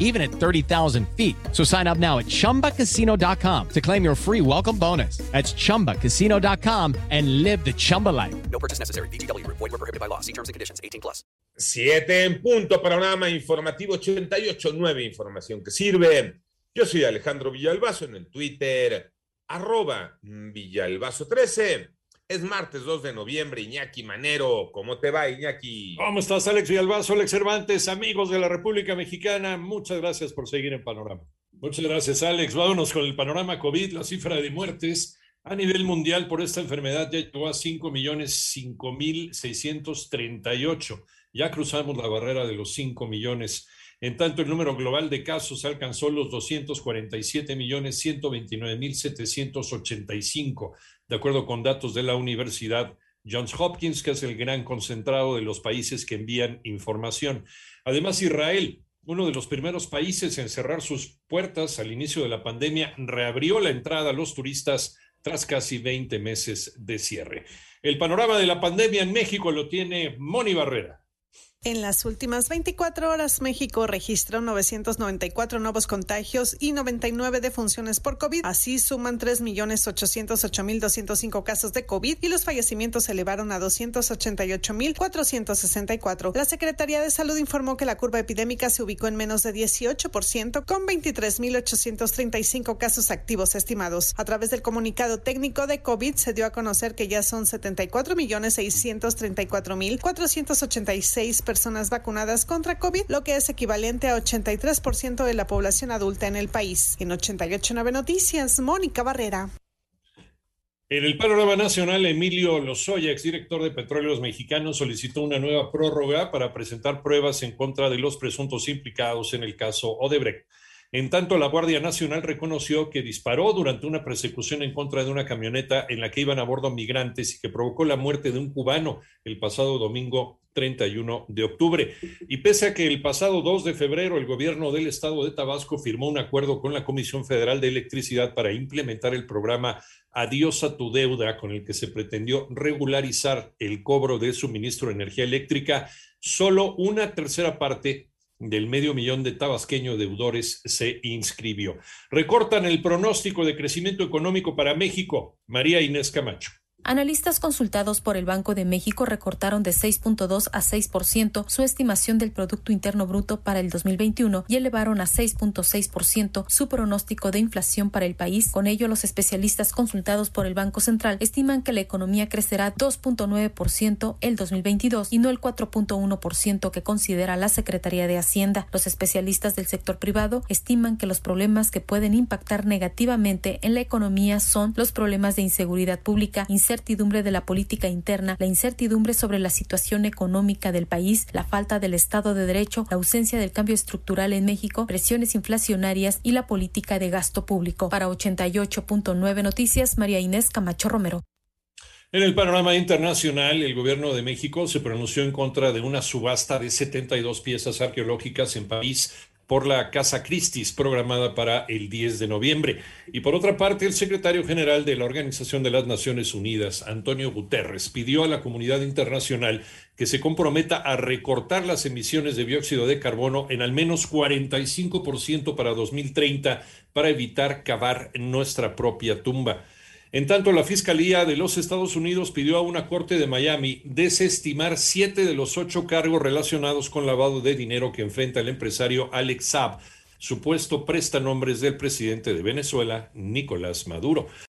even at 30,000 feet. So sign up now at chumbacasino.com to claim your free welcome bonus. That's chumbacasino.com and live the Chumba life. No purchase necessary. BGW. Void were prohibited by law. See terms and conditions. 18 plus. 7 en punto, panorama informativo 88, 9, información que sirve. Yo soy Alejandro Villalbazo en el Twitter, arroba Villalbazo13. Es martes 2 de noviembre, Iñaki Manero. ¿Cómo te va, Iñaki? ¿Cómo estás, Alex Villalbazo, Alex Cervantes, amigos de la República Mexicana? Muchas gracias por seguir en Panorama. Muchas gracias, Alex. Vámonos con el panorama COVID. La cifra de muertes a nivel mundial por esta enfermedad ya llegó a 5 millones 5 mil 638. Ya cruzamos la barrera de los 5 millones. En tanto, el número global de casos alcanzó los 247 millones 129 mil 785, de acuerdo con datos de la Universidad Johns Hopkins, que es el gran concentrado de los países que envían información. Además, Israel, uno de los primeros países en cerrar sus puertas al inicio de la pandemia, reabrió la entrada a los turistas tras casi 20 meses de cierre. El panorama de la pandemia en México lo tiene Moni Barrera. En las últimas 24 horas, México registró 994 nuevos contagios y 99 defunciones por COVID. Así suman 3.808.205 casos de COVID y los fallecimientos se elevaron a 288.464. La Secretaría de Salud informó que la curva epidémica se ubicó en menos de 18% con 23.835 casos activos estimados. A través del comunicado técnico de COVID se dio a conocer que ya son 74.634.486 personas vacunadas contra COVID, lo que es equivalente a 83% de la población adulta en el país. En 889 Noticias, Mónica Barrera. En el panorama nacional, Emilio Lozoya, exdirector de Petróleos Mexicanos, solicitó una nueva prórroga para presentar pruebas en contra de los presuntos implicados en el caso Odebrecht. En tanto, la Guardia Nacional reconoció que disparó durante una persecución en contra de una camioneta en la que iban a bordo migrantes y que provocó la muerte de un cubano el pasado domingo 31 de octubre. Y pese a que el pasado 2 de febrero el gobierno del estado de Tabasco firmó un acuerdo con la Comisión Federal de Electricidad para implementar el programa Adiós a tu deuda, con el que se pretendió regularizar el cobro de suministro de energía eléctrica, solo una tercera parte del medio millón de tabasqueños deudores se inscribió. Recortan el pronóstico de crecimiento económico para México. María Inés Camacho. Analistas consultados por el Banco de México recortaron de 6.2 a 6% su estimación del Producto Interno Bruto para el 2021 y elevaron a 6.6% su pronóstico de inflación para el país. Con ello, los especialistas consultados por el Banco Central estiman que la economía crecerá 2.9% el 2022 y no el 4.1% que considera la Secretaría de Hacienda. Los especialistas del sector privado estiman que los problemas que pueden impactar negativamente en la economía son los problemas de inseguridad pública, incertidumbre de la política interna, la incertidumbre sobre la situación económica del país, la falta del Estado de Derecho, la ausencia del cambio estructural en México, presiones inflacionarias y la política de gasto público. Para 88.9 Noticias, María Inés Camacho Romero. En el panorama internacional, el gobierno de México se pronunció en contra de una subasta de 72 piezas arqueológicas en París por la Casa Christie's programada para el 10 de noviembre. Y por otra parte, el secretario general de la Organización de las Naciones Unidas, Antonio Guterres, pidió a la comunidad internacional que se comprometa a recortar las emisiones de dióxido de carbono en al menos 45% para 2030 para evitar cavar nuestra propia tumba. En tanto, la Fiscalía de los Estados Unidos pidió a una corte de Miami desestimar siete de los ocho cargos relacionados con lavado de dinero que enfrenta el empresario Alex Saab, supuesto prestanombres del presidente de Venezuela, Nicolás Maduro.